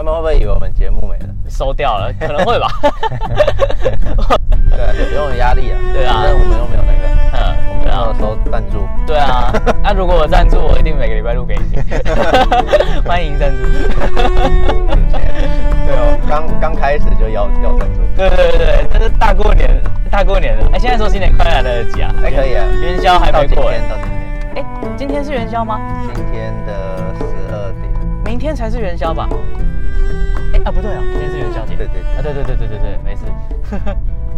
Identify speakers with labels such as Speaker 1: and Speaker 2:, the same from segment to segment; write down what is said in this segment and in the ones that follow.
Speaker 1: 他们会不会以为我们节目没了？
Speaker 2: 收掉了，可能会吧。
Speaker 1: 对不用有压力啊。
Speaker 2: 对啊
Speaker 1: 我们又没有那个，
Speaker 2: 嗯，
Speaker 1: 我们
Speaker 2: 对啊
Speaker 1: 没有，收赞助。
Speaker 2: 对啊。那如果我赞助，我一定每个礼拜录给你。欢迎赞助。
Speaker 1: 对哦，刚刚开始就要要赞助。
Speaker 2: 对对对对，这是大过年，大过年的。哎，现在说新年快乐来得及啊？
Speaker 1: 还，可以啊。
Speaker 2: 元宵还没过今。
Speaker 1: 天，到今天，
Speaker 2: 哎，今天是元宵吗？
Speaker 1: 今天的十二点。
Speaker 2: 明天才是元宵吧？哎啊，不对哦，今天是元宵节。
Speaker 1: 对对对
Speaker 2: 啊，对对对对对对，没事。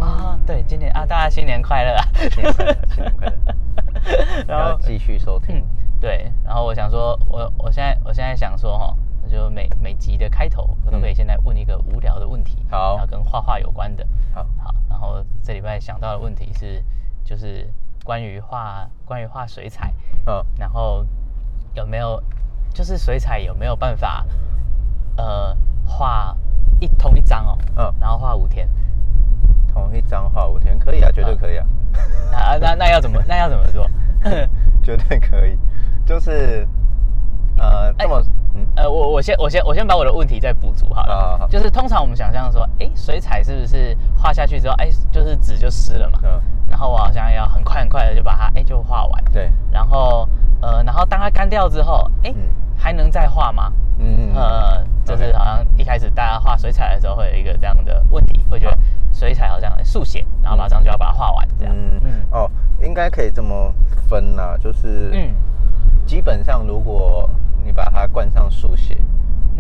Speaker 2: 啊，对，今年啊，大家新年快乐啊！
Speaker 1: 新年快乐，新年快乐。
Speaker 2: 然后
Speaker 1: 继续收听
Speaker 2: 嗯。，对，然后我想说，我我现在我现在想说哈，我就每每集的开头，我都可以现在问一个无聊的问题，
Speaker 1: 嗯好
Speaker 2: 然后跟画画有关的。
Speaker 1: 好，
Speaker 2: 好，然后这礼拜想到的问题是，就是关于画关于画水彩，
Speaker 1: 嗯，
Speaker 2: 然后有没有就是水彩有没有办法呃画一同一张哦，
Speaker 1: 嗯
Speaker 2: 然后画五天
Speaker 1: 同一张画五天可以啊，绝对可以啊，
Speaker 2: 啊？那那要怎么那要怎么做？
Speaker 1: 绝对可以。就是呃，这么嗯
Speaker 2: 呃，我我先我先我先把我的问题再补足好了。
Speaker 1: 好好好
Speaker 2: 就是通常我们想象说，哎，水彩是不是画下去之后，哎，就是纸就湿了嘛？
Speaker 1: 嗯，
Speaker 2: 然后我好像要很快很快的就把它哎就画完。
Speaker 1: 对，
Speaker 2: 然后呃，然后当它干掉之后，哎、
Speaker 1: 嗯
Speaker 2: 还能再画吗？
Speaker 1: 嗯嗯
Speaker 2: 呃，就是好像一开始大家画水彩的时候会有一个这样的问题，会觉得水彩好像哎速写，然后马上就要把它画完这样。
Speaker 1: 嗯
Speaker 2: 嗯
Speaker 1: 哦，应该可以这么分啦，就是
Speaker 2: 嗯
Speaker 1: 基本上如果你把它灌上速写，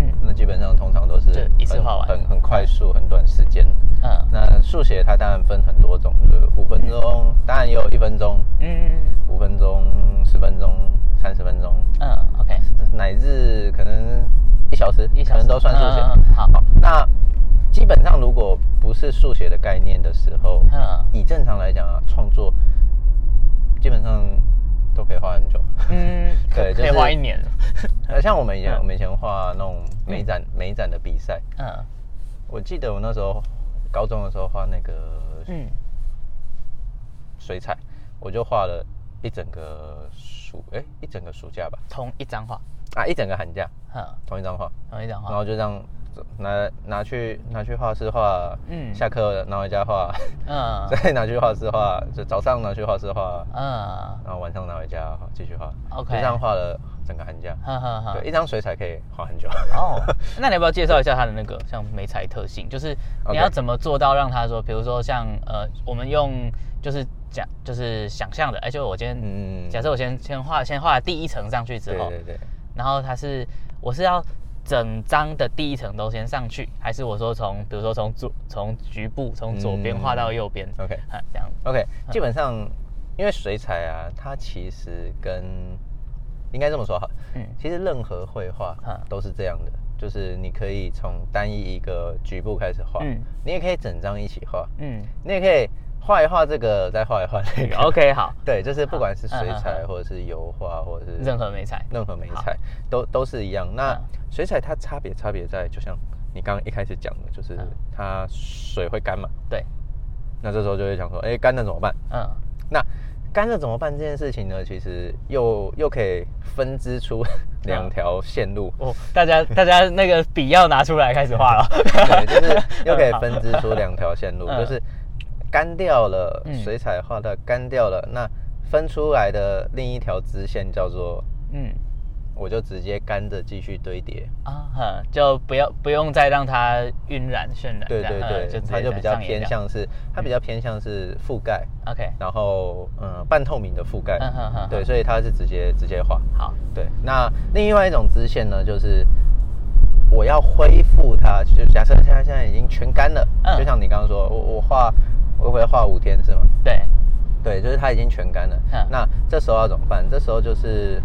Speaker 2: 嗯
Speaker 1: 那基本上通常都是
Speaker 2: 就一次画完
Speaker 1: 很很快速、很短时间。
Speaker 2: 嗯
Speaker 1: 那速写它当然分很多种，就是五分钟，当然也有一分钟、
Speaker 2: 嗯
Speaker 1: 五分钟、十分钟、三十分钟，
Speaker 2: 嗯，OK，
Speaker 1: 乃至可能一小时，
Speaker 2: 一小时
Speaker 1: 可能都算速写。
Speaker 2: 嗯嗯嗯好
Speaker 1: 那基本上如果不是速写的概念的时候，
Speaker 2: 嗯
Speaker 1: 以正常来讲啊，创作基本上都可以画很久。
Speaker 2: 嗯，
Speaker 1: 对就是
Speaker 2: 可以画一年。
Speaker 1: 呃，像我们以前，
Speaker 2: 嗯。
Speaker 1: 我们以前画那种美展、美展的比赛，
Speaker 2: 嗯。
Speaker 1: 我记得我那时候高中的时候画那个
Speaker 2: 嗯。
Speaker 1: 水彩，我就画了一整个暑，哎、一整个暑假吧，
Speaker 2: 同一张画，
Speaker 1: 啊，一整个寒假，
Speaker 2: 嗯，
Speaker 1: 同一张画，
Speaker 2: 同一张画。
Speaker 1: 然后就这样拿拿去拿去画室画，
Speaker 2: 嗯。
Speaker 1: 下课拿回家画，
Speaker 2: 嗯。
Speaker 1: 再拿去画室画，就早上拿去画室画，
Speaker 2: 嗯，
Speaker 1: 然后晚上拿回家画继续画。
Speaker 2: OK
Speaker 1: 就这样画了整个寒假。
Speaker 2: 哈哈哈。
Speaker 1: 对，一张水彩可以画很久。
Speaker 2: 哦，那你要不要介绍一下它的那个像美彩特性？就是你要怎么做到让它说，比如说像呃，我们用就是讲就是想象的，哎、就我今天、
Speaker 1: 嗯
Speaker 2: 假设我先先画先画第一层上去之后，
Speaker 1: 对对对，
Speaker 2: 然后它是我是要整张的第一层都先上去，还是我说从比如说从左从局部从左边
Speaker 1: 嗯
Speaker 2: 画到右边、
Speaker 1: OK
Speaker 2: 啊这样。
Speaker 1: OK，基本上因为水彩啊，它其实跟应该这么说哈，
Speaker 2: 嗯。
Speaker 1: 其实任何绘画
Speaker 2: 嗯
Speaker 1: 都是这样的，就是你可以从单一一个局部开始画，
Speaker 2: 嗯。
Speaker 1: 你也可以整张一起画，
Speaker 2: 嗯。
Speaker 1: 你也可以画一画这个，再画一画那个。
Speaker 2: OK 好，
Speaker 1: 对，就是不管是水彩或者是油画或者是
Speaker 2: 任何美彩。
Speaker 1: 任何美
Speaker 2: 好。
Speaker 1: 彩都都是一样。那
Speaker 2: 嗯。
Speaker 1: 水彩它差别差别在，就像你刚刚一开始讲的，就是
Speaker 2: 嗯。
Speaker 1: 它水会干嘛，
Speaker 2: 对，
Speaker 1: 那这时候就会想说，哎，干了怎么办？
Speaker 2: 嗯。
Speaker 1: 那干了怎么办这件事情呢？其实又又可以分支出 两条线路，
Speaker 2: 哦，大家大家那个笔要拿出来开始画了，
Speaker 1: 对，就是 又可以分支出两条线路，
Speaker 2: 嗯。
Speaker 1: 就是干掉了
Speaker 2: 嗯。
Speaker 1: 水彩画的干掉了，那分出来的另一条支线叫做，
Speaker 2: 嗯
Speaker 1: 我就直接干着继续堆叠。
Speaker 2: 啊哼，就不要不用再让它晕染渲染
Speaker 1: 对对对，它就比较偏向是，它比较偏向是覆盖
Speaker 2: ，OK，
Speaker 1: 然后嗯半透明的覆盖
Speaker 2: 嗯哼哼，
Speaker 1: 对，所以它是直接直接画。
Speaker 2: 好，
Speaker 1: 对，那另外一种支线呢，就是我要恢复它，就假设它现在已经全干了，
Speaker 2: 嗯
Speaker 1: 就像你刚刚说，我我画我会画五天是吗？
Speaker 2: 对，
Speaker 1: 对，就是它已经全干了。
Speaker 2: 嗯
Speaker 1: 那这时候要怎么办？这时候就是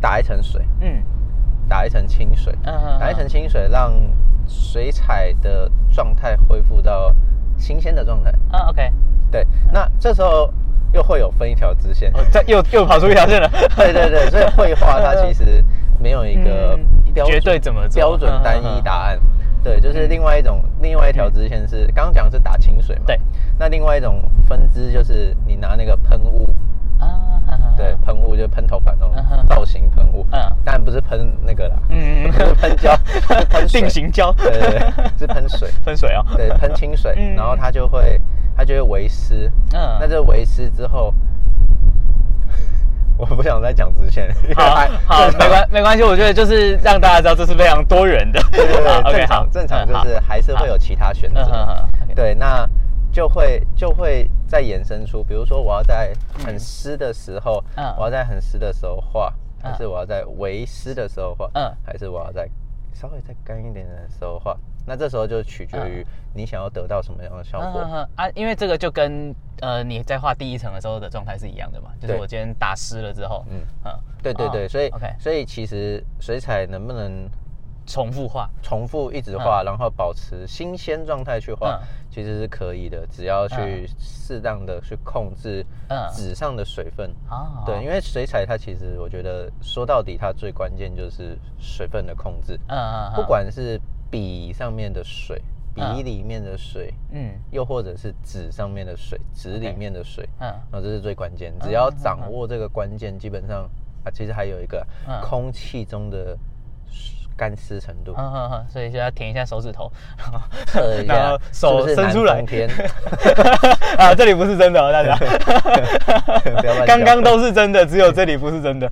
Speaker 1: 打一层水，
Speaker 2: 嗯
Speaker 1: 打一层清水，
Speaker 2: 嗯嗯
Speaker 1: 打一层清水，让水彩的状态恢复到新鲜的状态。
Speaker 2: 啊 OK，
Speaker 1: 对，那这时候又会有分一条支线。
Speaker 2: 哦，这又又跑出一条线了，
Speaker 1: 对对对，所以绘画它其实没有一个
Speaker 2: 绝对怎么
Speaker 1: 标准单一答案。对，就是另外一种，另外一条支线是刚刚讲是打清水嘛。
Speaker 2: 对。
Speaker 1: 那另外一种分支就是你拿那个喷雾，
Speaker 2: 啊，
Speaker 1: 对，喷雾就是喷头发那种造型喷雾。
Speaker 2: 嗯
Speaker 1: 当然不是喷那个啦，
Speaker 2: 嗯
Speaker 1: 不是喷胶，喷
Speaker 2: 定型胶，
Speaker 1: 对对对，是喷水，
Speaker 2: 喷水哦。
Speaker 1: 对，喷清水，
Speaker 2: 嗯。
Speaker 1: 然后它就会它就会维湿。
Speaker 2: 嗯。
Speaker 1: 那这维湿之后，我不想再讲支线，因为
Speaker 2: 好
Speaker 1: 还
Speaker 2: 好，没关没关系，我觉得就是让大家知道这是非常多元的。
Speaker 1: 对对对正常，正常
Speaker 2: 嗯
Speaker 1: 就是还是会有其他选择。对，那就会就会再衍生出，比如说我要在很湿的时候，
Speaker 2: 嗯。
Speaker 1: 我要在很湿的时候画，还是
Speaker 2: 嗯
Speaker 1: 我要在微湿的时候画，
Speaker 2: 嗯。
Speaker 1: 还是我要在稍微再干一点的时候画？那这时候就取决于你想要得到什么样的效果。
Speaker 2: 嗯嗯嗯。啊，因为这个就跟呃你在画第一层的时候的状态是一样的嘛，就是
Speaker 1: 对。
Speaker 2: 我今天打湿了之后，
Speaker 1: 嗯。对对对，
Speaker 2: 哦
Speaker 1: 所以所以其实水彩能不能
Speaker 2: 重复画，
Speaker 1: 重复一直画，然后保持新鲜状态去画，
Speaker 2: 嗯。
Speaker 1: 其实是可以的，只要去适当的去控制
Speaker 2: 嗯。
Speaker 1: 纸上的水分。
Speaker 2: 啊，
Speaker 1: 对，因为水彩它其实我觉得说到底，它最关键就是水分的控制，
Speaker 2: 嗯嗯，嗯。
Speaker 1: 不管是笔上面的水、笔
Speaker 2: 嗯
Speaker 1: 里面的水，
Speaker 2: 嗯。
Speaker 1: 又或者是纸上面的水、纸里面的水，
Speaker 2: 嗯。
Speaker 1: 那这是最关键。
Speaker 2: 嗯
Speaker 1: 只要掌握这个关键，基本上啊，其实还有一个
Speaker 2: 嗯。
Speaker 1: 空气中的干湿程度。
Speaker 2: 嗯嗯嗯，所以就要舔一下手指头，然后手伸出来。
Speaker 1: 南风天？
Speaker 2: 啊，这里不是真的哦，大家。刚刚
Speaker 1: 讲
Speaker 2: 都是真的，只有这里不是真的。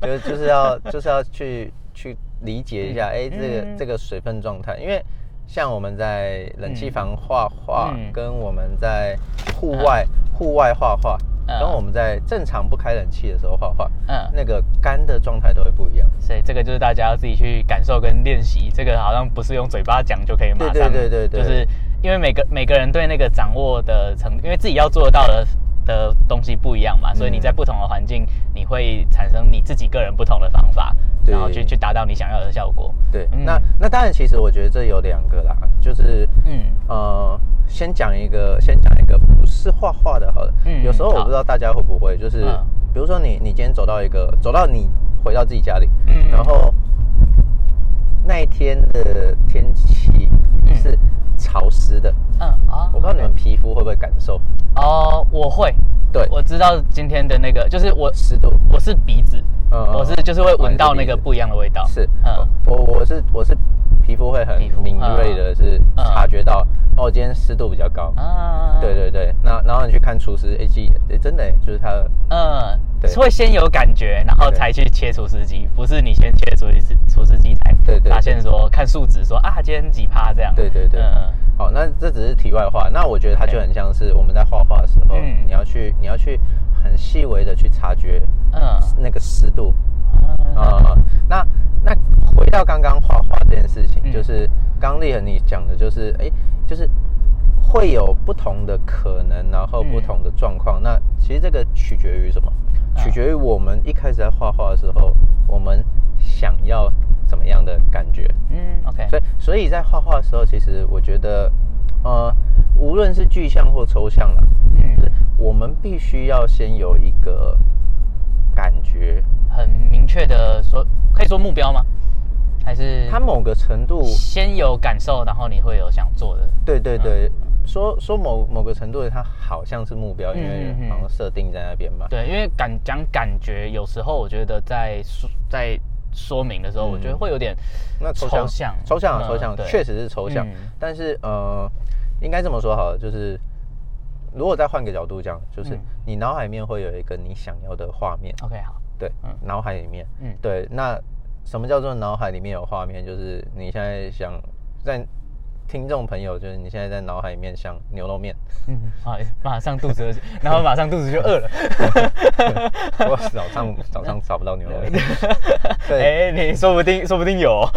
Speaker 1: 对就是就是要就是要去去理解一下，哎、这个、
Speaker 2: 嗯。
Speaker 1: 这个水分状态，因为像我们在冷气房画画，
Speaker 2: 嗯。
Speaker 1: 跟我们在户外户、外画画，
Speaker 2: 嗯
Speaker 1: 跟我们在正常不开冷气的时候画画，
Speaker 2: 嗯。
Speaker 1: 那个干的状态都会不一样。
Speaker 2: 所以这个就是大家要自己去感受跟练习，这个好像不是用嘴巴讲就可以马上，
Speaker 1: 对对对对对。
Speaker 2: 就是因为每个每个人对那个掌握的程，因为自己要做到的的东西不一样嘛，所以你在不同的环境，你会产生你自己个人不同的方法，然后去去达到你想要的效果。
Speaker 1: 对，
Speaker 2: 嗯。
Speaker 1: 那那当然，其实我觉得这有两个啦，就是
Speaker 2: 嗯。
Speaker 1: 呃，先讲一个，先讲一个不是画画的，好了。
Speaker 2: 嗯
Speaker 1: 有时候我不知道大家会不会，就是、
Speaker 2: 嗯。
Speaker 1: 比如说你你今天走到一个，走到你回到自己家里，
Speaker 2: 嗯。
Speaker 1: 然后那一天的天气
Speaker 2: 嗯。
Speaker 1: 是潮湿的，
Speaker 2: 嗯啊
Speaker 1: 我不知道你们皮肤会不会感受，
Speaker 2: 哦，我会，
Speaker 1: 对，
Speaker 2: 我知道今天的那个，就是我
Speaker 1: 湿度。
Speaker 2: 我是鼻子，
Speaker 1: 嗯嗯
Speaker 2: 我是就是会闻到那个不一样的味道。
Speaker 1: 是，
Speaker 2: 嗯。
Speaker 1: 我我是我是皮肤会很敏锐的，是
Speaker 2: 嗯
Speaker 1: 察觉到哦，今天湿度比较高，
Speaker 2: 啊。
Speaker 1: 对对对，那然后你去看厨师 A G，哎，真的耶就是他，
Speaker 2: 嗯，
Speaker 1: 对。
Speaker 2: 会先有感觉，然后才去切除湿机，不是你先切除湿除湿机才
Speaker 1: 对对对。
Speaker 2: 发现说看数值说啊今天几趴这样。
Speaker 1: 对对对，
Speaker 2: 嗯嗯
Speaker 1: 好，那这只是题外话，那我觉得它就很像是我们在画画的时候，
Speaker 2: 嗯。
Speaker 1: 你要去你要去很细微的去察觉
Speaker 2: 嗯。
Speaker 1: 那个湿度
Speaker 2: 嗯。
Speaker 1: 啊、那那回到刚刚画画这件事情，
Speaker 2: 嗯。
Speaker 1: 就是刚丽和你讲的，就是哎，就是会有不同的可能，然后不
Speaker 2: 嗯。
Speaker 1: 同的状况。那其实这个取决于什么？
Speaker 2: 嗯。
Speaker 1: 取决于我们一开始在画画的时候，我们想要怎么样的感觉。
Speaker 2: 嗯，OK，
Speaker 1: 所以，所以在画画的时候，其实我觉得，呃，无论是具象或抽象啦，
Speaker 2: 嗯，
Speaker 1: 我们必须要先有一个感觉，
Speaker 2: 很明确的说，可以说目标吗？还是
Speaker 1: 它某个程度，
Speaker 2: 先有感受，然后你会有想做的？
Speaker 1: 对对对，说说某某个程度的，它好像是目标，因为好像设定在那边嘛。
Speaker 2: 对，因为感讲感觉，有时候我觉得在在说明的时候，
Speaker 1: 嗯。
Speaker 2: 我觉得会有点
Speaker 1: 那抽象，
Speaker 2: 抽象
Speaker 1: 抽象啊，
Speaker 2: 嗯
Speaker 1: 抽象，确实是抽象。
Speaker 2: 嗯。
Speaker 1: 但是呃，应该这么说好了，就是如果再换个角度讲，就是
Speaker 2: 嗯。
Speaker 1: 你脑海里面会有一个你想要的画面。
Speaker 2: OK 好，
Speaker 1: 对，
Speaker 2: 嗯。
Speaker 1: 脑海里面，
Speaker 2: 嗯。
Speaker 1: 对，那什么叫做脑海里面有画面？就是你现在想在听众朋友，就是你现在在脑海里面想牛肉面，
Speaker 2: 嗯，好，马上肚子饿，然后马上肚子就饿了。
Speaker 1: 我早上早上找不到牛肉面，对，
Speaker 2: 哎、你说不定说不定有、哦。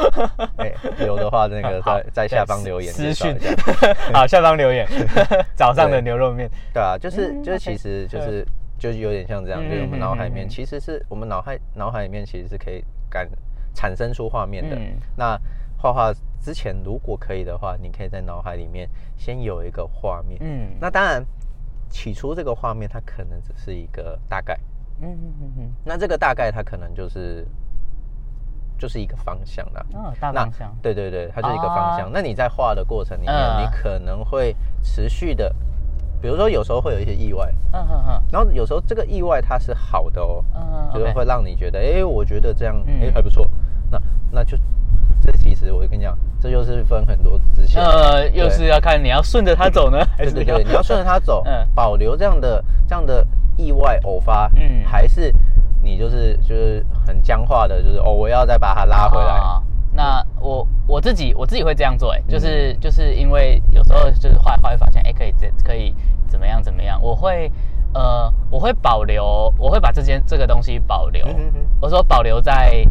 Speaker 1: 哎，有的话那个在在下方留言
Speaker 2: 私讯。好，下方留言，早上的牛肉面。
Speaker 1: 对。啊，就是
Speaker 2: 嗯
Speaker 1: 就是其实就
Speaker 2: 对
Speaker 1: 是就是有点像这样，就是我们脑海里面其实是我们脑海脑海里面其实是可以感产生出画面的。
Speaker 2: 嗯。
Speaker 1: 那画画之前如果可以的话，你可以在脑海里面先有一个画面。
Speaker 2: 嗯，
Speaker 1: 那当然，起初这个画面它可能只是一个大概，
Speaker 2: 嗯嗯嗯嗯，
Speaker 1: 那这个大概它可能就是就是一个方向啦。
Speaker 2: 哦，大方向。
Speaker 1: 对对对，它就是一个方向。
Speaker 2: 啊
Speaker 1: 那你在画的过程里面，
Speaker 2: 嗯
Speaker 1: 你可能会持续的，比如说有时候会有一些意外，
Speaker 2: 嗯嗯嗯
Speaker 1: 然后有时候这个意外它是好的哦，
Speaker 2: 嗯，
Speaker 1: 就是会让你觉得，哎，我觉得这样，
Speaker 2: 嗯
Speaker 1: 哎，还不错。那那就其实我跟你讲，这就是分很多支线。
Speaker 2: 呃，又是要看你要顺着它走呢，还是
Speaker 1: 对对对，你要顺着它走，
Speaker 2: 嗯
Speaker 1: 保留这样的这样的意外偶发，
Speaker 2: 嗯
Speaker 1: 还是你就是就是很僵化的，就是哦，我要再把它拉回来。
Speaker 2: 啊那我我自己我自己会这样做，哎，
Speaker 1: 嗯
Speaker 2: 就是就是因为有时候就是画一画会发现，哎，可以这可以怎么样怎么样，我会呃我会保留，我会把这件这个东西保留。
Speaker 1: 嗯嗯嗯，
Speaker 2: 我说保留在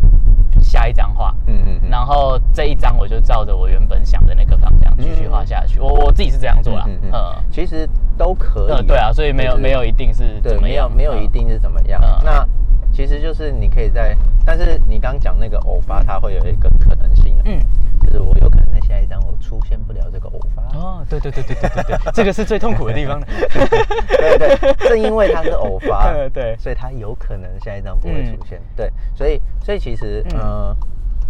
Speaker 2: 下一张画，
Speaker 1: 嗯嗯嗯
Speaker 2: 然后这一张我就照着我原本想的那个方向继续画下去，我我自己是这样做啦，嗯
Speaker 1: 其实都可以。
Speaker 2: 呃对啊，所以没有
Speaker 1: 就是
Speaker 2: 没有一定是
Speaker 1: 对，没有
Speaker 2: 怎么样，嗯。
Speaker 1: 没有一定是怎么样。
Speaker 2: 嗯。
Speaker 1: 那其实就是你可以在，但是你刚讲那个偶发，它会有一个可能性啊，
Speaker 2: 嗯。
Speaker 1: 就是我有可能在下一张我出现不了这个偶发。
Speaker 2: 哦，对对对对对对对，这个是最痛苦的地方。
Speaker 1: 对对，正因为它是偶发，
Speaker 2: 对对
Speaker 1: 所以它有可能下一张不会出现。对，所以所以其实
Speaker 2: 嗯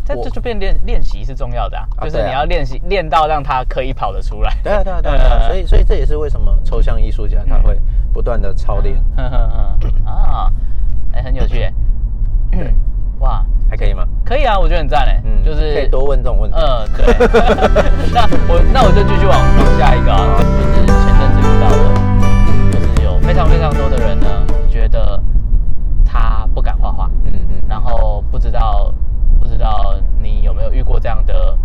Speaker 2: 这这就变练练习是重要的啊，就是你要练习练到让它可以跑得出来。
Speaker 1: 对啊对啊对啊对啊，
Speaker 2: 呃
Speaker 1: 所以所以这也是为什么抽象艺术家他会不断的操练，
Speaker 2: 啊，哎，很有趣。
Speaker 1: 对
Speaker 2: 哇，
Speaker 1: 还可以吗？
Speaker 2: 可以啊，我觉得很赞哎，
Speaker 1: 嗯，
Speaker 2: 就是
Speaker 1: 可以多问这种问题。
Speaker 2: 嗯，对。那我那我就继续往往下一个啊，就是前阵子遇到的，就是有非常非常多的人呢，觉得他不敢画画，
Speaker 1: 嗯嗯，
Speaker 2: 然后不知道不知道你有没有遇过这样的，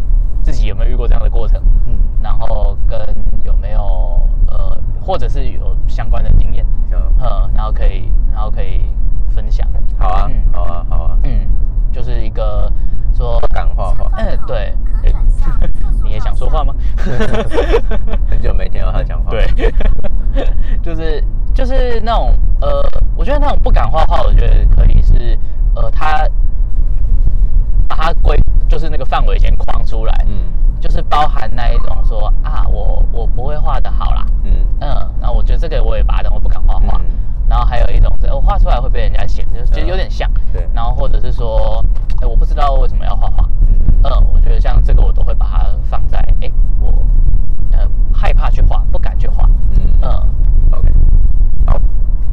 Speaker 2: 自己有没有遇过这样的过程，
Speaker 1: 嗯
Speaker 2: 然后跟有没有呃，或者是有相关的经验，
Speaker 1: 嗯，
Speaker 2: 呃，然后可以然后可以分享，
Speaker 1: 好啊
Speaker 2: 嗯。
Speaker 1: 好啊好啊，
Speaker 2: 嗯，就是一个说
Speaker 1: 不敢画画，
Speaker 2: 嗯，对，诶 你也想说话吗？
Speaker 1: 很久没听到他讲话。
Speaker 2: 对，就是就是那种呃，我觉得那种不敢画画，我觉得可以是呃，他把它归就是那个范围先框出来，
Speaker 1: 嗯。
Speaker 2: 就是包含那一种说啊，我我不会画的好啦，
Speaker 1: 嗯。
Speaker 2: 嗯，然后我觉得这个我也把它当我不敢画画，
Speaker 1: 嗯
Speaker 2: 然后还有一种是我画出来会被人家嫌，就就有点像，
Speaker 1: 对。
Speaker 2: 然后或者是说，哎，我不知道为什么要画画，
Speaker 1: 嗯。
Speaker 2: 嗯，我觉得像这个我都会把它放在，哎，我呃害怕去画，不敢去画，
Speaker 1: 嗯。
Speaker 2: 嗯。
Speaker 1: OK，好，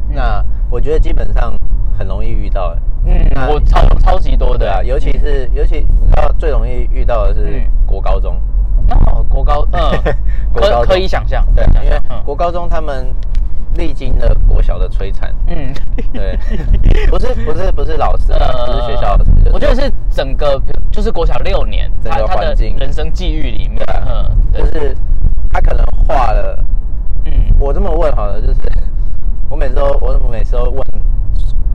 Speaker 1: 那我觉得基本上很容易遇到，
Speaker 2: 嗯，我超超级多的。
Speaker 1: 对啊，尤其是尤其你知道最容易遇到的是
Speaker 2: 嗯
Speaker 1: 国高中，
Speaker 2: 哦，国高，嗯，可可以想象，
Speaker 1: 对，因为
Speaker 2: 嗯。
Speaker 1: 国高中他们历经了国小的摧残，
Speaker 2: 嗯，
Speaker 1: 对，不是不是不是老师啊，不是学校老师，就是
Speaker 2: 我觉得是整个就是国小六年，
Speaker 1: 整个环境。
Speaker 2: 人生际遇里面，嗯，对。
Speaker 1: 就是他可能画了。
Speaker 2: 嗯。
Speaker 1: 我这么问好了，就是我每次都我每次都问，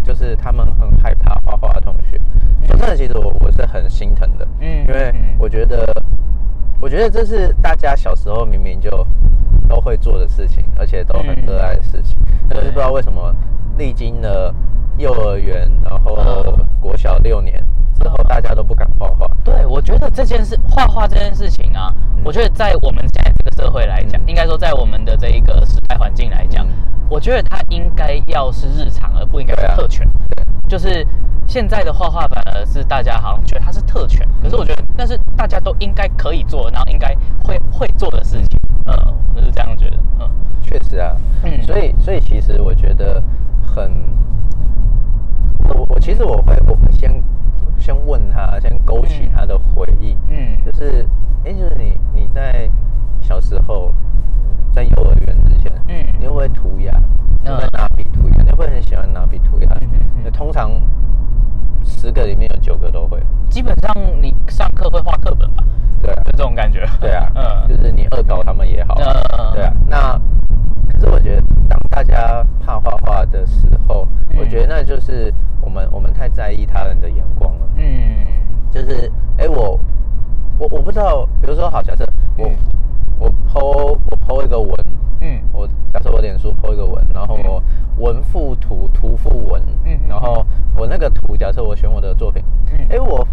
Speaker 1: 就是他们很害怕画画的同学，说真的，其实我我是很心疼的，
Speaker 2: 嗯
Speaker 1: 因为
Speaker 2: 嗯。
Speaker 1: 我觉得，我觉得这是大家小时候明明就都会做的事情，而且都很热爱的事情，可是不知道为什么历经了幼儿园，然后
Speaker 2: 嗯。
Speaker 1: 国小六年之后，大家都不敢画画。
Speaker 2: 对，我觉得这件事画画这件事情啊，
Speaker 1: 嗯。
Speaker 2: 我觉得在我们现在这个社会来讲，
Speaker 1: 嗯。
Speaker 2: 应该说在我们的这一个时代环境来讲，
Speaker 1: 嗯。
Speaker 2: 我觉得它应该要是日常，而不应该是特权。就是现在的画画反而是大家好像觉得它是特权，可是我觉得那是大家都应该可以做，然后应该会会做的事情。嗯，我是这样觉得。嗯
Speaker 1: 确实啊，
Speaker 2: 嗯
Speaker 1: 所以所以其实我觉得很，我我其实我会我会先先问他，先勾起
Speaker 2: 嗯
Speaker 1: 他的回忆，
Speaker 2: 嗯
Speaker 1: 就是哎、就是你你在小时候在幼儿园之前，
Speaker 2: 嗯
Speaker 1: 你会不会涂鸦？你会拿笔涂鸦？你会不会很喜欢拿笔涂鸦
Speaker 2: 嗯嗯
Speaker 1: 通常十个里面有九个都会，
Speaker 2: 基本上你上课会画课本吧？
Speaker 1: 对啊
Speaker 2: 就，这种感觉。
Speaker 1: 对啊，
Speaker 2: 嗯
Speaker 1: 就是你恶搞他们也好，
Speaker 2: 嗯
Speaker 1: 对啊。那可是我觉得，当大家怕画画的时候，
Speaker 2: 嗯
Speaker 1: 我觉得那就是我们我们太在意他人的眼光了。
Speaker 2: 嗯
Speaker 1: 就是，哎、我知道，比如说，好，假设我、
Speaker 2: 嗯。
Speaker 1: 我 PO 我 PO 一个文，
Speaker 2: 嗯。
Speaker 1: 我假设我脸书 PO 一个文，然后我文附图，图附文，
Speaker 2: 嗯嗯
Speaker 1: 然后我那个图，假设我选我的作品，
Speaker 2: 嗯。
Speaker 1: 哎、我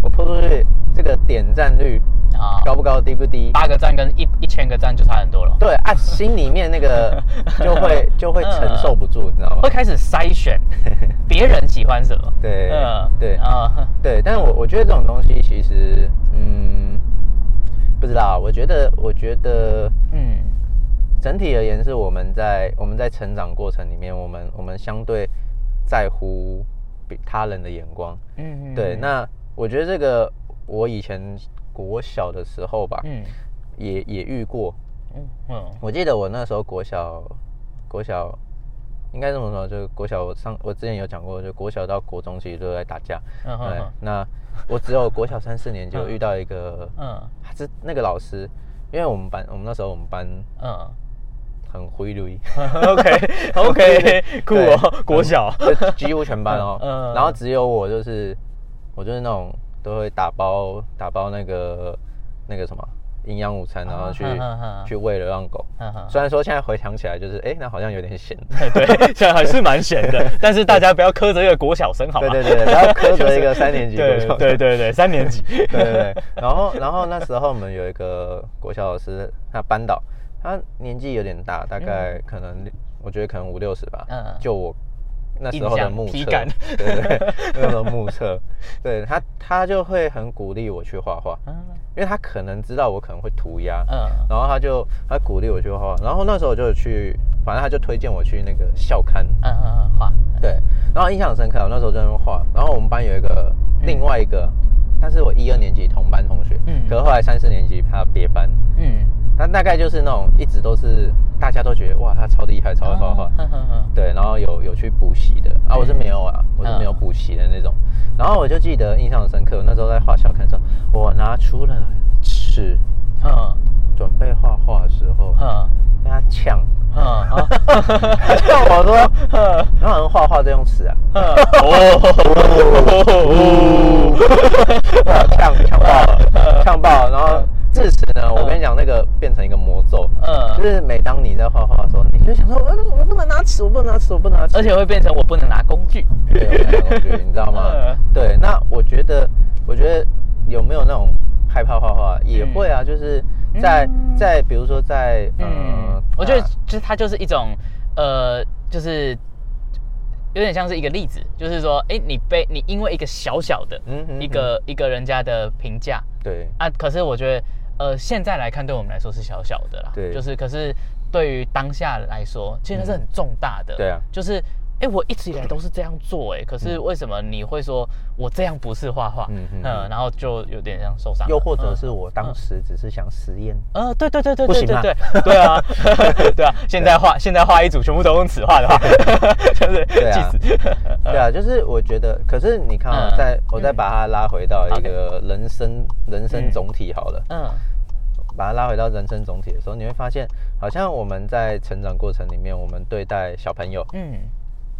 Speaker 1: 我 PO 出去，这个点赞率
Speaker 2: 啊。
Speaker 1: 高不高，低不低？
Speaker 2: 八个赞跟一一千个赞就差很多了。
Speaker 1: 对啊，心里面那个 就会就会承受不住，你知道吗？
Speaker 2: 会？开始筛选 别人喜欢什么。
Speaker 1: 对
Speaker 2: 嗯。
Speaker 1: 对。
Speaker 2: 啊，
Speaker 1: 对，但是我我觉得这种东西其实，嗯，不知道，我觉得我觉得
Speaker 2: 嗯
Speaker 1: 整体而言是我们在我们在成长过程里面，我们我们相对在乎比他人的眼光。
Speaker 2: 嗯
Speaker 1: 对，那我觉得这个我以前国小的时候吧，
Speaker 2: 嗯
Speaker 1: 也也遇过。
Speaker 2: 嗯嗯
Speaker 1: 我记得我那时候国小，国小应该这么说，就是国小我上我之前有讲过，就国小到国中其实都在打架。对
Speaker 2: 嗯哼哼，
Speaker 1: 那我只有国小三四年级 遇到一个，
Speaker 2: 嗯
Speaker 1: 还是那个老师，因为我们班我们那时候我们班
Speaker 2: 嗯
Speaker 1: 很灰绿，，
Speaker 2: OK OK，酷哦，国小，
Speaker 1: 就几乎全班哦，
Speaker 2: 嗯。
Speaker 1: 然后只有我就是我就是那种都会打包打包那个那个什么营养午餐，然后去、去喂流浪狗。虽然说现在回想起来就是，哎、那好像有点咸。
Speaker 2: 对，现在还是蛮咸的，但是大家不要苛责一个国小生，好吗？
Speaker 1: 对对对，不要苛责一个 三年级国
Speaker 2: 对
Speaker 1: 小生。
Speaker 2: 对对对，三年级，
Speaker 1: 对对对，然后然后那时候我们有一个国小老师，他班导，他年纪有点大，大概可能、我觉得可能五六十吧，
Speaker 2: 嗯。
Speaker 1: 就我那时候的目测，对对对，那时候目测，对他他就会很鼓励我去画画，
Speaker 2: 嗯
Speaker 1: 因为他可能知道我可能会涂鸦，
Speaker 2: 嗯。
Speaker 1: 然后他就他鼓励我去画画，然后那时候我就去，反正他就推荐我去那个校刊，
Speaker 2: 嗯嗯嗯，画，
Speaker 1: 对，然后印象很深刻，我那时候在那边画，然后我们班有一个另外一个，他是我一二年级同班同学，
Speaker 2: 嗯。
Speaker 1: 可是后来三四年级他别班，
Speaker 2: 嗯，
Speaker 1: 他大概就是那种一直都是大家都觉得哇他超厉害，超会画画，
Speaker 2: 嗯嗯嗯
Speaker 1: 对，然后有有去补习的。啊，我是没有啊，我是没有补习的那种。然后我就记得印象很深刻，那时候在画小看的时候，我拿出了尺
Speaker 2: 嗯。
Speaker 1: 准备画画的时候，
Speaker 2: 嗯。
Speaker 1: 被他呛，
Speaker 2: 嗯啊，
Speaker 1: 他呛我说，然后人画画在用尺啊，
Speaker 2: 哦，
Speaker 1: 呛呛爆了，呛爆了。然后自此呢，我跟你讲，那个变成一个魔咒，
Speaker 2: 嗯。
Speaker 1: 就是每当你在画画的时候，你就想说，呃我不能拿尺，我不能拿尺，我不能拿尺，
Speaker 2: 而且会变成我不能拿工具，
Speaker 1: 对，我拿工具，你知道吗？
Speaker 2: 嗯？
Speaker 1: 对，那我觉得，我觉得有没有那种害怕画画，也会啊，就是在
Speaker 2: 嗯。
Speaker 1: 在比如说在
Speaker 2: 嗯。
Speaker 1: 呃，，
Speaker 2: 我觉得
Speaker 1: 啊
Speaker 2: 就是它就是一种呃，就是有点像是一个例子，就是说，哎，你被你因为一个小小的
Speaker 1: 嗯
Speaker 2: 一个一个人家的评价。
Speaker 1: 对。
Speaker 2: 啊，可是我觉得呃，现在来看对我们来说是小小的啦，
Speaker 1: 对。
Speaker 2: 就是可是对于当下来说，其实那是很重大的，
Speaker 1: 对啊。
Speaker 2: 就是。哎，我一直以来都是这样做，哎，可是为什么你会说我这样不是画画？
Speaker 1: 嗯
Speaker 2: 嗯
Speaker 1: 嗯嗯
Speaker 2: 然后就有点像受伤，
Speaker 1: 又或者
Speaker 2: 嗯。
Speaker 1: 是我当时只是想实验，
Speaker 2: 呃，对对对对
Speaker 1: 不行吗
Speaker 2: 对对对对啊，对啊，现在画现在画一组全部都用尺画的话，就是
Speaker 1: 对啊
Speaker 2: 气死。
Speaker 1: 对啊，就是我觉得，可是你看啊，
Speaker 2: 嗯。
Speaker 1: 在我再把它拉回到一个人生人生总体好了，
Speaker 2: 嗯。
Speaker 1: 把它拉回到人生总体的时候，你会发现，好像我们在成长过程里面，我们对待小朋友，
Speaker 2: 嗯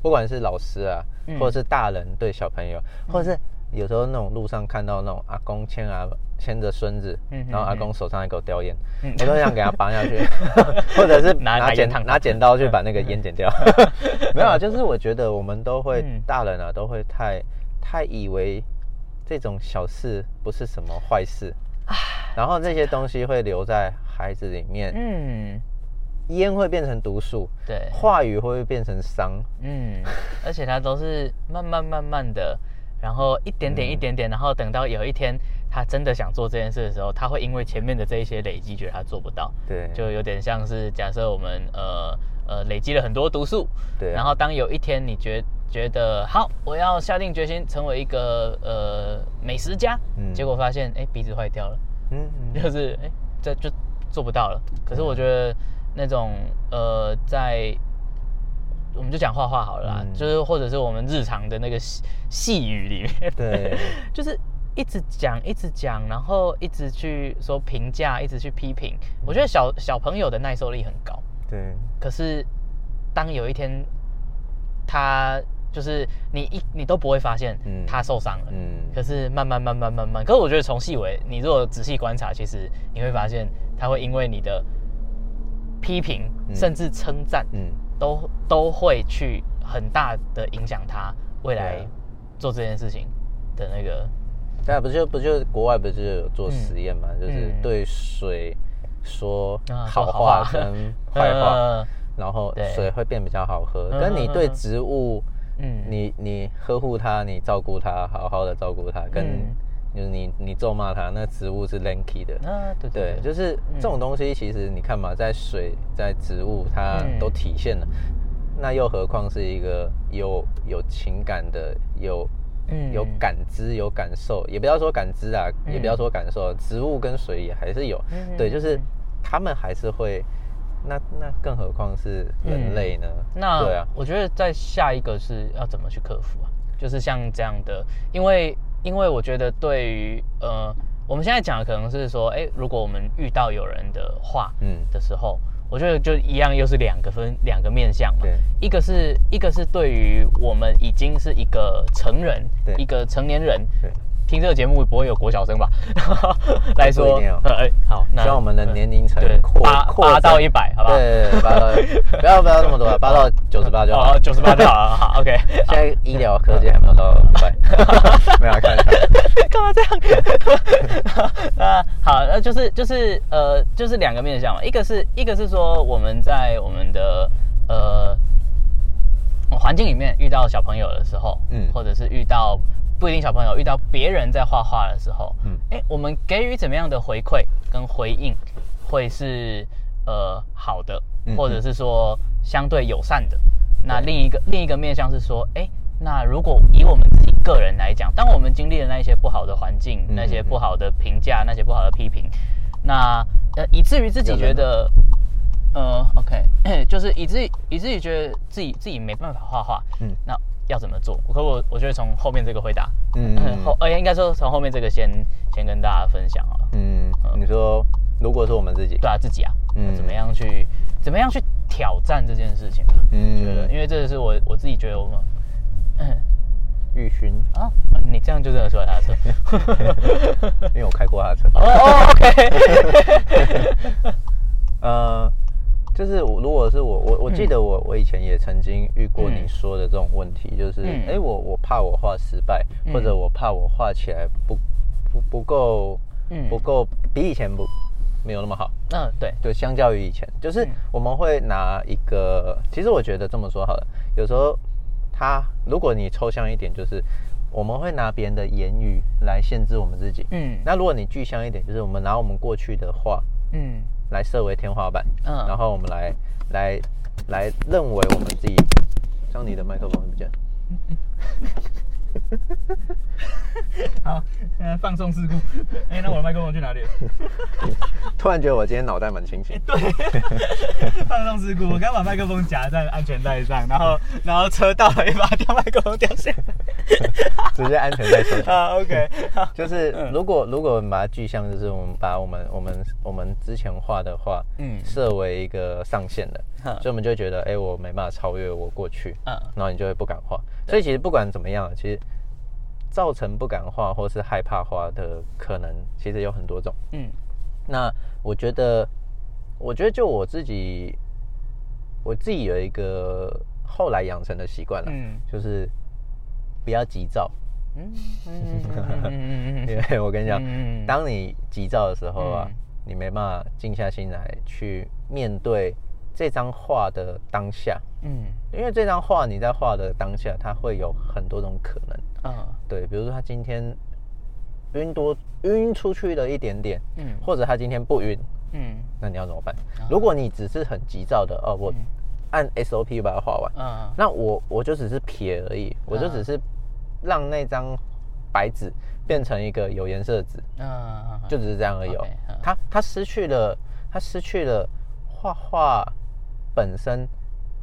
Speaker 1: 不管是老师啊，
Speaker 2: 嗯。
Speaker 1: 或者是大人对小朋友，或者是有时候那种路上看到那种阿公牵啊牵着孙子，
Speaker 2: 嗯
Speaker 1: 然后阿
Speaker 2: 嗯
Speaker 1: 公手上还给我叼烟，
Speaker 2: 嗯。
Speaker 1: 我都想给他拔下去，或者是
Speaker 2: 拿
Speaker 1: 拿剪
Speaker 2: 拿
Speaker 1: 拿剪刀去把那个烟剪掉。没有啊，就是我觉得我们都会
Speaker 2: 嗯。
Speaker 1: 大人啊都会太太以为这种小事不是什么坏事，然后这些东西会留在孩子里面，
Speaker 2: 嗯，
Speaker 1: 烟会变成毒素，
Speaker 2: 对，
Speaker 1: 话语会变成伤？
Speaker 2: 嗯，而且它都是慢慢慢慢的，然后一点点一点点，然后等到有一天他真的想做这件事的时候，他会因为前面的这一些累积，觉得他做不到，
Speaker 1: 对，
Speaker 2: 就有点像是假设我们呃呃累积了很多毒素，
Speaker 1: 对。啊
Speaker 2: 然后当有一天你觉觉得好，我要下定决心成为一个呃美食家，
Speaker 1: 嗯。
Speaker 2: 结果发现哎鼻子坏掉了，
Speaker 1: 嗯，嗯。
Speaker 2: 就是哎这就做不到了。可是我觉得那种呃在我们就讲画画好了啦，
Speaker 1: 嗯。
Speaker 2: 就是或者是我们日常的那个细细语里面，
Speaker 1: 对，
Speaker 2: 就是一直讲一直讲，然后一直去说评价，一直去批评。我觉得小小朋友的耐受力很高，
Speaker 1: 对，
Speaker 2: 可是当有一天他就是你一你都不会发现
Speaker 1: 嗯。
Speaker 2: 他受伤了，
Speaker 1: 嗯。
Speaker 2: 可是慢慢慢慢慢慢，可是我觉得从细微，你如果仔细观察，其实你会发现他会因为你的批评
Speaker 1: 嗯。
Speaker 2: 甚至称赞，
Speaker 1: 嗯，
Speaker 2: 都都会去很大的影响他未来做这件事情的那个，
Speaker 1: 对啊，不就不就国外不是有做实验嘛，就是
Speaker 2: 嗯
Speaker 1: 对水说
Speaker 2: 啊
Speaker 1: 好
Speaker 2: 话
Speaker 1: 话。跟 坏话，
Speaker 2: 呃
Speaker 1: 然后水会变比较好喝，
Speaker 2: 嗯
Speaker 1: 跟你对
Speaker 2: 嗯嗯
Speaker 1: 植物，
Speaker 2: 嗯
Speaker 1: 你你呵护它，你照顾它，好好的照顾它，跟
Speaker 2: 嗯
Speaker 1: 就是你你咒骂它，那植物是 lanky 的。
Speaker 2: 啊，对
Speaker 1: 对，
Speaker 2: 对，
Speaker 1: 就是这种东西，其实你看嘛，在水、在植物，它
Speaker 2: 嗯
Speaker 1: 都体现了。那又何况是一个有有情感的、有
Speaker 2: 嗯
Speaker 1: 有感知、有感受，也不要说感知啊，
Speaker 2: 嗯
Speaker 1: 也不要说感受，植物跟水也还是有，
Speaker 2: 嗯
Speaker 1: 对，就是
Speaker 2: 嗯
Speaker 1: 他们还是会，那那更何况是人类呢？
Speaker 2: 那
Speaker 1: 对啊，
Speaker 2: 我觉得在下一个是要怎么去克服啊？就是像这样的，因为因为我觉得对于呃，我们现在讲的可能是说，哎，如果我们遇到有人的话，
Speaker 1: 嗯
Speaker 2: 的时候，我觉得就一样，又是两个分两个面向嘛
Speaker 1: 对。
Speaker 2: 一个是一个是对于我们已经是一个成人
Speaker 1: 对，
Speaker 2: 一个成年人，
Speaker 1: 对。
Speaker 2: 听这个节目不会有国小生吧？来说 好，那
Speaker 1: 希望我们的年龄层
Speaker 2: 对
Speaker 1: 扩扩
Speaker 2: 到一百，好不好？
Speaker 1: 对，八到 不要不要那么多了，八到九十八就好
Speaker 2: 哦，。九十八就好，好，OK。
Speaker 1: 现在医疗科技还没有到一百，没有看。
Speaker 2: 干嘛这样？啊，好，那就是就是呃，就是两个面向嘛，一个是一个是说我们在我们的呃环境里面遇到小朋友的时候，
Speaker 1: 嗯
Speaker 2: 或者是遇到不一定小朋友遇到别人在画画的时候，嗯。
Speaker 1: 嗯，
Speaker 2: 哎，我们给予怎么样的回馈跟回应，会是呃好的，
Speaker 1: 嗯
Speaker 2: 或者是说相对友善的。那另一个另一个面向是说，哎，那如果以我们自己个人来讲，当我们经历了那一些不好的环境、
Speaker 1: 嗯
Speaker 2: 那些不好的评价、那些不好的批评，那呃以至于自己觉得，呃，OK，就是以至于以至于觉得自己自己没办法画画，嗯
Speaker 1: 嗯，
Speaker 2: 那要怎么做？可我我觉得从后面这个回答，
Speaker 1: 嗯
Speaker 2: 嗯，后呃应该说从后面这个先先跟大家分享好了。
Speaker 1: 嗯，你说如果是我们自己，
Speaker 2: 对啊，自己啊，嗯，
Speaker 1: 嗯
Speaker 2: 怎么样去怎么样去挑战这件事情吧？
Speaker 1: 嗯
Speaker 2: 觉得，因为这是我我自己觉得我们，嗯
Speaker 1: 玉勋，
Speaker 2: 啊，你这样就认得出来他的车。
Speaker 1: 因为我开过他的车。
Speaker 2: 哦哦，OK，
Speaker 1: 呃，就是我如果是我，我我记得我我以前也曾经遇过
Speaker 2: 嗯。
Speaker 1: 你说的这种问题，就是
Speaker 2: 嗯。
Speaker 1: 哎、诶我我怕我画失败，或者
Speaker 2: 嗯。
Speaker 1: 我怕我画起来不不不够，
Speaker 2: 嗯。
Speaker 1: 不够比以前不没有那么好。
Speaker 2: 嗯，对，
Speaker 1: 就，相较于以前，就是
Speaker 2: 嗯。
Speaker 1: 我们会拿一个，其实我觉得这么说好了，有时候他如果你抽象一点，就是我们会拿别人的言语来限制我们自己。
Speaker 2: 嗯。
Speaker 1: 那如果你具象一点，就是我们拿我们过去的话
Speaker 2: 嗯
Speaker 1: 来设为天花板，
Speaker 2: 嗯。
Speaker 1: 然后我们来来来认为我们自己，像你的麦克风不见。了，
Speaker 2: 好，现在放送事故。哎、那我的麦克风去哪里了？
Speaker 1: 突然觉得我今天脑袋蛮清醒。
Speaker 2: 对 放送事故，我刚把麦克风夹在安全带上，然后然后车到了一把掉麦克风掉下来。
Speaker 1: 直接安全带收起来。
Speaker 2: 啊，OK，好，
Speaker 1: 就是如果如果我们把它具象，就是我们把我们我们我们之前画的画，
Speaker 2: 嗯
Speaker 1: 嗯，设为一个上限的，
Speaker 2: 哼
Speaker 1: 所以我们就会觉得，哎、我没办法超越我过去，
Speaker 2: 嗯
Speaker 1: 然后你就会不敢画。所以其实不管怎么样，其实造成不敢画或是害怕画的可能，其实有很多种。
Speaker 2: 嗯。
Speaker 1: 那我觉得，我觉得就我自己，我自己有一个后来养成的习惯了，
Speaker 2: 嗯。
Speaker 1: 就是不要急躁。
Speaker 2: 嗯嗯嗯嗯
Speaker 1: 因为我跟你讲，
Speaker 2: 嗯。
Speaker 1: 当你急躁的时候啊，
Speaker 2: 嗯。
Speaker 1: 你没办法静下心来去面对这张画的当下，
Speaker 2: 嗯。
Speaker 1: 因为这张画你在画的当下，它会有很多种可能。
Speaker 2: 嗯。
Speaker 1: 对，比如说他今天晕多晕出去了一点点，
Speaker 2: 嗯。
Speaker 1: 或者他今天不晕，
Speaker 2: 嗯。
Speaker 1: 那你要怎么办？如果你只是很急躁的哦，我按 SOP 把它画完，
Speaker 2: 嗯。
Speaker 1: 那我我就只是撇而已，我就只是让那张白纸变成一个有颜色的纸，
Speaker 2: 嗯，
Speaker 1: 就只是这样而已哦。
Speaker 2: OK，嗯。
Speaker 1: 它它失去了，它失去了画画本身，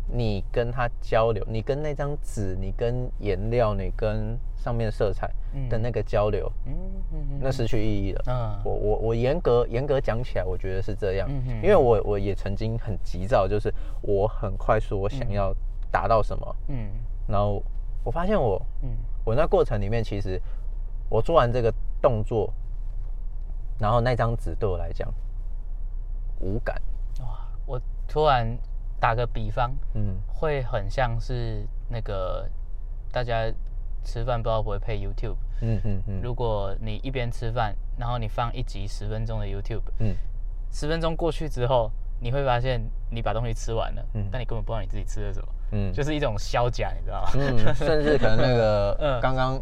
Speaker 1: 你跟他交流，你跟那张纸，你跟颜料，你跟上面色彩的那个交流，
Speaker 2: 嗯嗯
Speaker 1: 那失去意义了。
Speaker 2: 嗯。
Speaker 1: 我我我严格严格讲起来，我觉得是这样，因为我我也曾经很急躁，就是我很快速，我想要达到什么，
Speaker 2: 嗯。
Speaker 1: 然后我发现我
Speaker 2: 嗯。
Speaker 1: 我那过程里面，其实我做完这个动作，然后那张纸对我来讲无感，
Speaker 2: 哇，我突然打个比方，
Speaker 1: 嗯。
Speaker 2: 会很像是那个大家吃饭不知道会不会配 YouTube。
Speaker 1: 嗯嗯嗯。
Speaker 2: 如果你一边吃饭，然后你放一集十分钟的 YouTube，
Speaker 1: 嗯。
Speaker 2: 十分钟过去之后，你会发现你把东西吃完了，
Speaker 1: 嗯。
Speaker 2: 但你根本不知道你自己吃了什么，
Speaker 1: 嗯，
Speaker 2: 就是一种消假，你知道吗？
Speaker 1: 嗯，甚至可能那个
Speaker 2: 嗯。
Speaker 1: 刚刚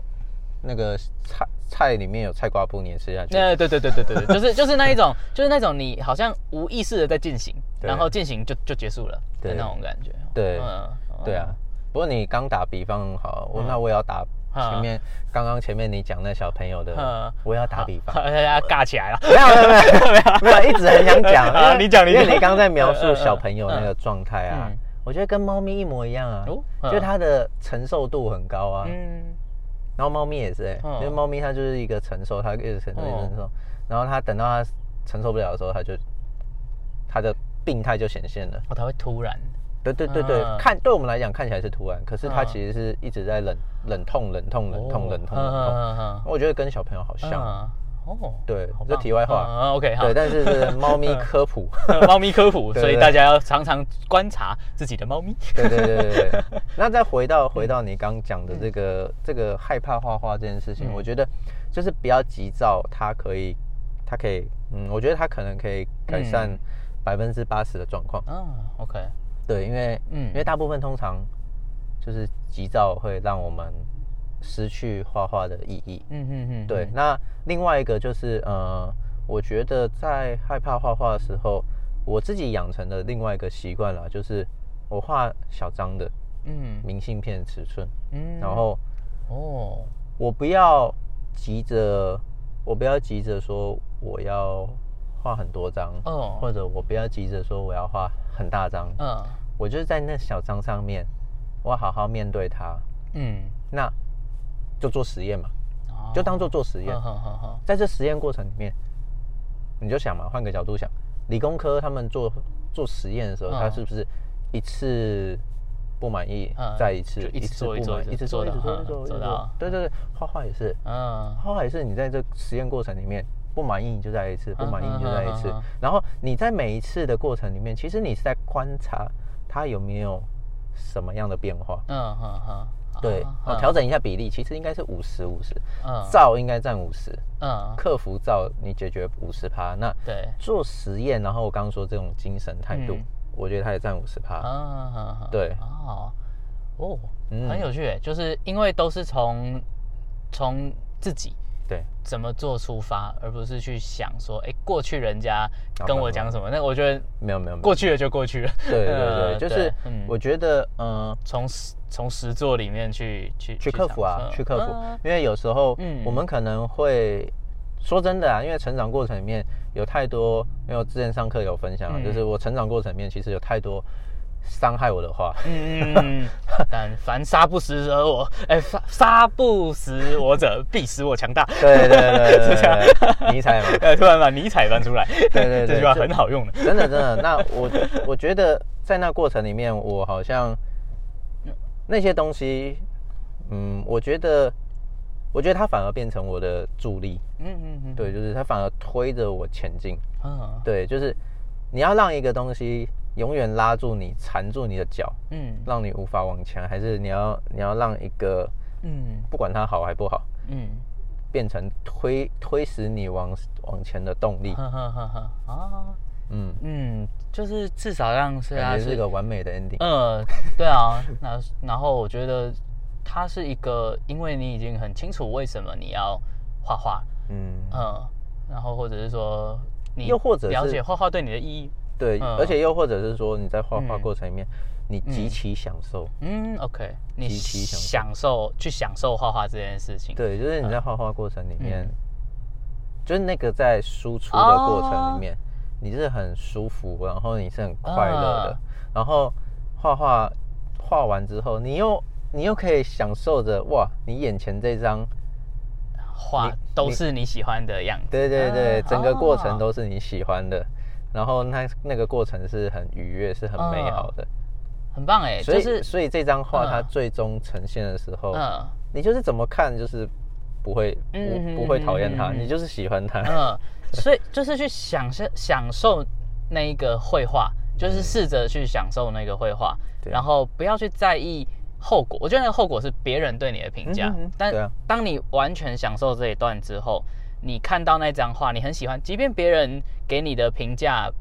Speaker 1: 那个菜菜里面有菜瓜布，你也吃下去，
Speaker 2: 那对对对对对对，就是就是那一种，就是那种你好像无意识的在进行，
Speaker 1: 对
Speaker 2: 然后进行就就结束了的那种感觉。
Speaker 1: 对。
Speaker 2: 嗯，
Speaker 1: 对啊。不过你刚打比方好，我那我也要打前面刚刚前面你讲那小朋友的，我要打比方，
Speaker 2: 要尬起来了。
Speaker 1: 没有没有没有 没有，一直很想讲
Speaker 2: 啊，你讲，
Speaker 1: 因为你刚刚在描述小朋友那个状态啊，我觉得跟猫咪一模一样啊，就它的承受度很高啊。嗯。然后猫咪也是哎，因为猫咪它就是一个承受，它一直承受，一直承受，然后它等到它承受不了的时候，它就它的病态就显现了。
Speaker 2: 哦，它会突然。
Speaker 1: 对对对对，看对我们来讲看起来是突然，可是它其实是一直在冷冷痛冷痛冷痛冷痛冷痛。我觉得跟小朋友好像。哦，对，这题外话。
Speaker 2: OK，好。
Speaker 1: 对，但是是猫咪科普，
Speaker 2: 猫咪科普，所以大家要常常观察自己的猫咪。
Speaker 1: 对对对对对。那再回到回到你刚讲的这个这个害怕画画这件事情，我觉得就是不要急躁，它可以，它可以，嗯，我觉得它可能可以改善百分之八十的状况。嗯
Speaker 2: ，OK。
Speaker 1: 对，因为嗯，因为大部分通常就是急躁会让我们失去画画的意义。嗯嗯嗯。对，那另外一个就是呃，我觉得在害怕画画的时候，我自己养成的另外一个习惯啦，就是我画小张的，嗯，明信片尺寸，嗯，然后哦，我不要急着，我不要急着说我要。画很多张，嗯，或者我不要急着说我要画很大张，嗯，我就是在那小张上面，我要好好面对它，嗯，那就做实验嘛，就当做做实验，在这实验过程里面，你就想嘛，换个角度想，理工科他们做做实验的时候，他是不是一次不满意，再一次，
Speaker 2: 一次不满，
Speaker 1: 一直做，一直做，一次做，做。到，对对对，画画也是，嗯，画画也是，你在这实验过程里面。不满意你就再一次，不满意你就再一次。然后你在每一次的过程里面，其实你是在观察它有没有什么样的变化。嗯嗯嗯，对，调整一下比例，其实应该是五十五十。嗯，造应该占五十。嗯，克服造你解决五十趴。那对做实验，然后我刚刚说这种精神态度，我觉得它也占五十趴。对。哦
Speaker 2: 哦，很有趣，就是因为都是从从自己。
Speaker 1: 对，
Speaker 2: 怎么做出发，而不是去想说，哎，过去人家跟我讲什么？那我觉得
Speaker 1: 没有没有，
Speaker 2: 过去了就过去了。
Speaker 1: 对对 对，就是我觉得，嗯，
Speaker 2: 从从实作里面去去
Speaker 1: 去克服啊，去克服。因为有时候，嗯，我们可能会说真的啊，因为成长过程里面有太多，因为我之前上课有分享，就是我成长过程里面其实有太多。伤害我的话，嗯，
Speaker 2: 但凡杀不死而我，哎，杀杀不死我者，必使我强大。
Speaker 1: 对对对，是这样。尼采嘛，
Speaker 2: 哎，突然把尼采翻出来，
Speaker 1: 对对，
Speaker 2: 这句话很好用的，
Speaker 1: 真的真的。那我我觉得在那过程里面，我好像那些东西，嗯，我觉得，我觉得它反而变成我的助力。嗯嗯嗯，对，就是它反而推着我前进。嗯，对，就是你要让一个东西。永远拉住你，缠住你的脚，嗯，让你无法往前，还是你要你要让一个，嗯，不管它好还不好，嗯，变成推推使你往往前的动力，哈哈哈
Speaker 2: 啊，嗯。嗯，就是至少让是啊
Speaker 1: 是一个完美的 ending，
Speaker 2: 嗯，对啊，那然后我觉得它是一个，因为你已经很清楚为什么你要画画，嗯。嗯，然后或者是说你
Speaker 1: 又或者
Speaker 2: 了解画画对你的意义。
Speaker 1: 对，而且又或者是说你在画画过程里面，你极其享受。嗯
Speaker 2: ，OK，你极其享受去享受画画这件事情。
Speaker 1: 对，就是你在画画过程里面，就是那个在输出的过程里面，你是很舒服，然后你是很快乐的。然后画画画完之后，你又你又可以享受着哇，你眼前这张
Speaker 2: 画都是你喜欢的样子。
Speaker 1: 对对对，整个过程都是你喜欢的。然后那那个过程是很愉悦，是很美好的，
Speaker 2: 很棒哎。
Speaker 1: 所以所以这张画它最终呈现的时候，嗯，你就是怎么看就是不会不不会讨厌它，你就是喜欢它。嗯，
Speaker 2: 所以就是去享受享受那一个绘画，就是试着去享受那个绘画，然后不要去在意后果。我觉得那个后果是别人对你的评价，但当你完全享受这一段之后。你看到那张画，你很喜欢，即便别人给你的评价，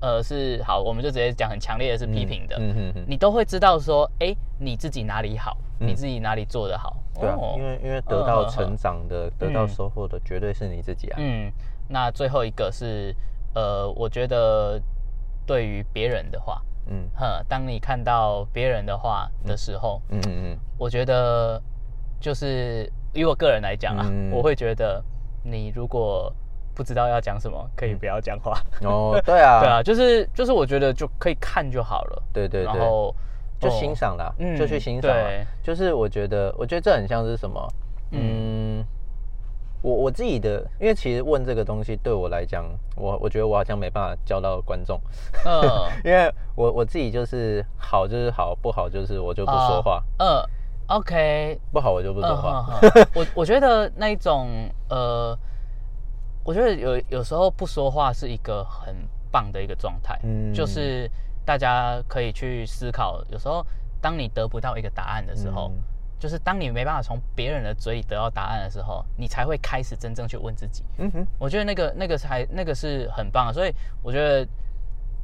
Speaker 2: 呃，是好，我们就直接讲很强烈的是批评的，嗯嗯嗯，你都会知道说，哎，你自己哪里好，你自己哪里做得好，
Speaker 1: 对啊，因为因为得到成长的，得到收获的，绝对是你自己啊。嗯，
Speaker 2: 那最后一个是，呃，我觉得对于别人的话，嗯，哼，当你看到别人的话的时候，嗯嗯嗯，我觉得就是以我个人来讲啊，
Speaker 1: 嗯。
Speaker 2: 我会觉得你如果不知道要讲什么，可以不要讲话。
Speaker 1: 哦，对啊，
Speaker 2: 对啊，就是就是我觉得就可以看就好了。
Speaker 1: 对对对，
Speaker 2: 然后
Speaker 1: 就
Speaker 2: 哦
Speaker 1: 欣赏啦，
Speaker 2: 嗯
Speaker 1: 就去欣赏。就是我觉得，我觉得这很像是什么？嗯，我我自己的，因为其实问这个东西对我来讲，我我觉得我好像没办法教到观众，
Speaker 2: 嗯，
Speaker 1: 因为我我自己就是好就是好，不好就是我就不说话，
Speaker 2: 嗯，OK，
Speaker 1: 不好我就不说话。
Speaker 2: 我 我觉得那一种呃，我觉得有有时候不说话是一个很棒的一个状态，
Speaker 1: 嗯
Speaker 2: 就是大家可以去思考，有时候当你得不到一个答案的时候。
Speaker 1: 嗯
Speaker 2: 就是当你没办法从别人的嘴里得到答案的时候，你才会开始真正去问自己。
Speaker 1: 嗯哼，
Speaker 2: 我觉得那个那个才那个是很棒的，所以我觉得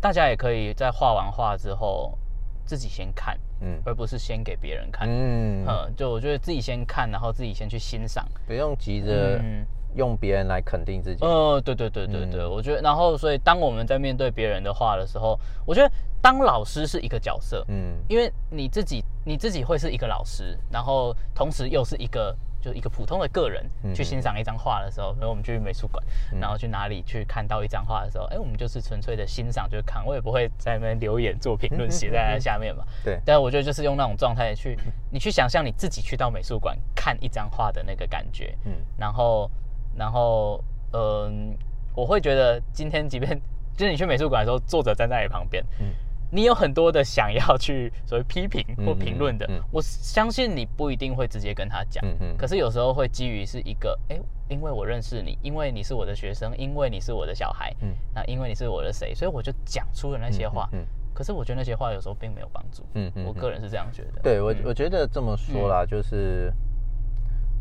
Speaker 2: 大家也可以在画完画之后自己先看，
Speaker 1: 嗯
Speaker 2: 而不是先给别人看。嗯
Speaker 1: 嗯，
Speaker 2: 就我觉得自己先看，然后自己先去欣赏。
Speaker 1: 不用急着
Speaker 2: 嗯
Speaker 1: 用别人来肯定自己。
Speaker 2: 呃，对对对对对，
Speaker 1: 嗯。
Speaker 2: 我觉得，然后所以当我们在面对别人的话的时候，我觉得当老师是一个角色，
Speaker 1: 嗯。
Speaker 2: 因为你自己你自己会是一个老师，然后同时又是一个就一个普通的个人
Speaker 1: 嗯。
Speaker 2: 去欣赏一张画的时候，比如我们去美术馆，然后去哪里去看到一张画的时候，哎，我们就是纯粹的欣赏，就是看，我也不会在那边留言做评论写在那下面嘛。
Speaker 1: 对，
Speaker 2: 但我觉得就是用那种状态去，你去想象你自己去到美术馆看一张画的那个感觉，
Speaker 1: 嗯。
Speaker 2: 然后，然后，嗯、我会觉得今天即便就是你去美术馆的时候，作者站在你旁边，
Speaker 1: 嗯。
Speaker 2: 你有很多的想要去所谓批评或评论的，
Speaker 1: 嗯嗯嗯。
Speaker 2: 我相信你不一定会直接跟他讲，
Speaker 1: 嗯嗯。
Speaker 2: 可是有时候会基于是一个，哎，因为我认识你，因为你是我的学生，因为你是我的小孩，
Speaker 1: 嗯。
Speaker 2: 那因为你是我的谁，所以我就讲出了那些话。
Speaker 1: 嗯嗯
Speaker 2: 可是我觉得那些话有时候并没有帮助，
Speaker 1: 嗯嗯嗯。
Speaker 2: 我个人是这样觉得。
Speaker 1: 对我
Speaker 2: 嗯。
Speaker 1: 我觉得这么说啦，就是，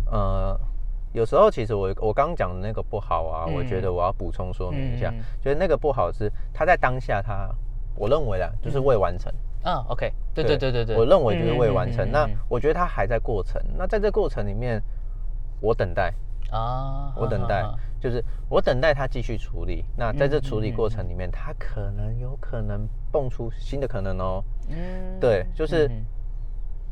Speaker 1: 呃，有时候其实我我刚讲的那个不好啊，
Speaker 2: 嗯
Speaker 1: 我觉得我要补充说明一下
Speaker 2: 嗯，
Speaker 1: 就是那个不好是他在当下他，我认为啦，就是未完成。
Speaker 2: 嗯，OK，对对对对对，
Speaker 1: 我认为就是未完
Speaker 2: 嗯
Speaker 1: 成。那我觉得他还在过程。那在这过程里面，我等待，
Speaker 2: 啊，
Speaker 1: 我等待就是我等待他继续处理。那在这
Speaker 2: 嗯
Speaker 1: 处理过程里面，他可能有可能蹦出新的可能哦。
Speaker 2: 嗯
Speaker 1: 对，就是
Speaker 2: 嗯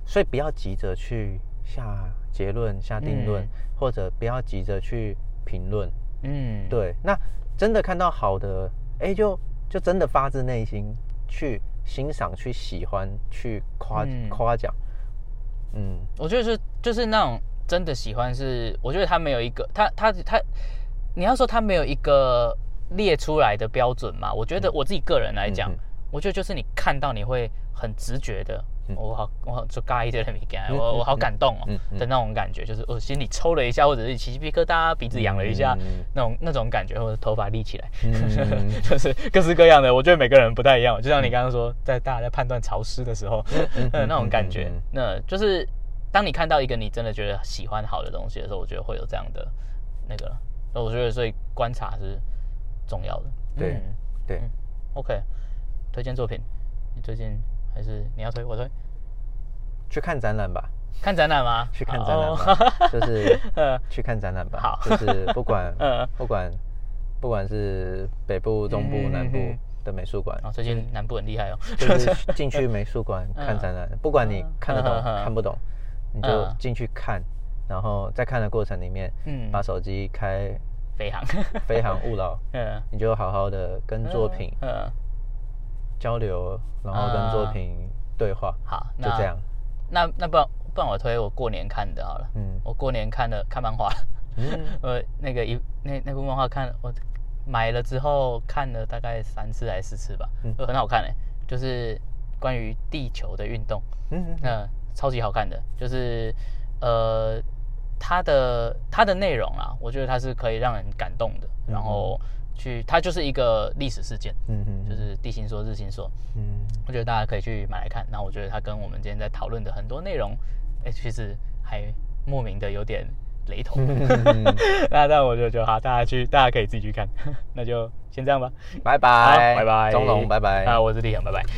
Speaker 1: 所以不要急着去下结论、下定论，
Speaker 2: 嗯
Speaker 1: 或者不要急着去评论。
Speaker 2: 嗯，
Speaker 1: 对，那真的看到好的，哎，就就真的发自内心去欣赏、去喜欢、去夸
Speaker 2: 嗯
Speaker 1: 夸奖。嗯
Speaker 2: 我觉得是就是那种真的喜欢是，我觉得他没有一个他他他，你要说他没有一个列出来的标准嘛？我觉得我自己个人来讲，我觉得就是你看到你会很直觉的，
Speaker 1: 嗯
Speaker 2: 我好我好就尬一堆的米干，
Speaker 1: 嗯
Speaker 2: 我我好感动哦、的那种感觉，就是我心里抽了一下，或者是起鸡皮疙瘩，鼻子痒了一下，
Speaker 1: 嗯
Speaker 2: 那种那种感觉，或者头发立起来，
Speaker 1: 嗯
Speaker 2: 就是各式各样的。我觉得每个人不太一样，就像你刚刚说，在大家在判断潮湿的时候，那种感觉那就是当你看到一个你真的觉得喜欢好的东西的时候，我觉得会有这样的那个。那我觉得所以观察是重要的。
Speaker 1: 对
Speaker 2: 嗯
Speaker 1: 对
Speaker 2: ，OK，推荐作品，你最近还是你要推我推？
Speaker 1: 去看展览吧，
Speaker 2: 看展览吗？
Speaker 1: 去看展览
Speaker 2: 哦。
Speaker 1: 吧，就是
Speaker 2: 呃。
Speaker 1: 去看展览吧。
Speaker 2: 好。
Speaker 1: 就是不管
Speaker 2: 嗯
Speaker 1: 不管不管是北部、中部、
Speaker 2: 嗯
Speaker 1: 南部
Speaker 2: 嗯
Speaker 1: 的美术馆。
Speaker 2: 哦，，最近南部很厉害哦。
Speaker 1: 就是 进去美术馆看展览，不管你看得懂看不懂，你就
Speaker 2: 嗯。
Speaker 1: 进去看，然后在看的过程里面，
Speaker 2: 嗯。
Speaker 1: 把手机开
Speaker 2: 飞航。
Speaker 1: 飞行勿扰，
Speaker 2: 嗯，
Speaker 1: 你就好好的跟作品
Speaker 2: 嗯，
Speaker 1: 交流，然后跟作品对话，
Speaker 2: 好，那
Speaker 1: 就这样。
Speaker 2: 那那不然不然我推我过年看的好了。
Speaker 1: 嗯。
Speaker 2: 我过年看的看漫画，
Speaker 1: 嗯。
Speaker 2: 呃，那个一那那部漫画看我买了之后看了大概三次还是四次吧，
Speaker 1: 嗯。
Speaker 2: 呃很好看诶，就是关于地球的运动，
Speaker 1: 嗯嗯
Speaker 2: 那、超级好看的，就是呃它的它的内容啊，我觉得它是可以让人感动的，然后去它就是一个历史事件，
Speaker 1: 嗯嗯，
Speaker 2: 就是地心说日心说，
Speaker 1: 嗯
Speaker 2: 我觉得大家可以去买来看。那我觉得它跟我们今天在讨论的很多内容，哎、其实还莫名的有点雷同。
Speaker 1: 那
Speaker 2: 那但我觉得就好，大家去，大家可以自己去看。那就先这样吧，
Speaker 1: 拜，拜，
Speaker 2: 拜拜，
Speaker 1: 钟龙，拜拜。
Speaker 2: 啊，我是李阳，拜拜。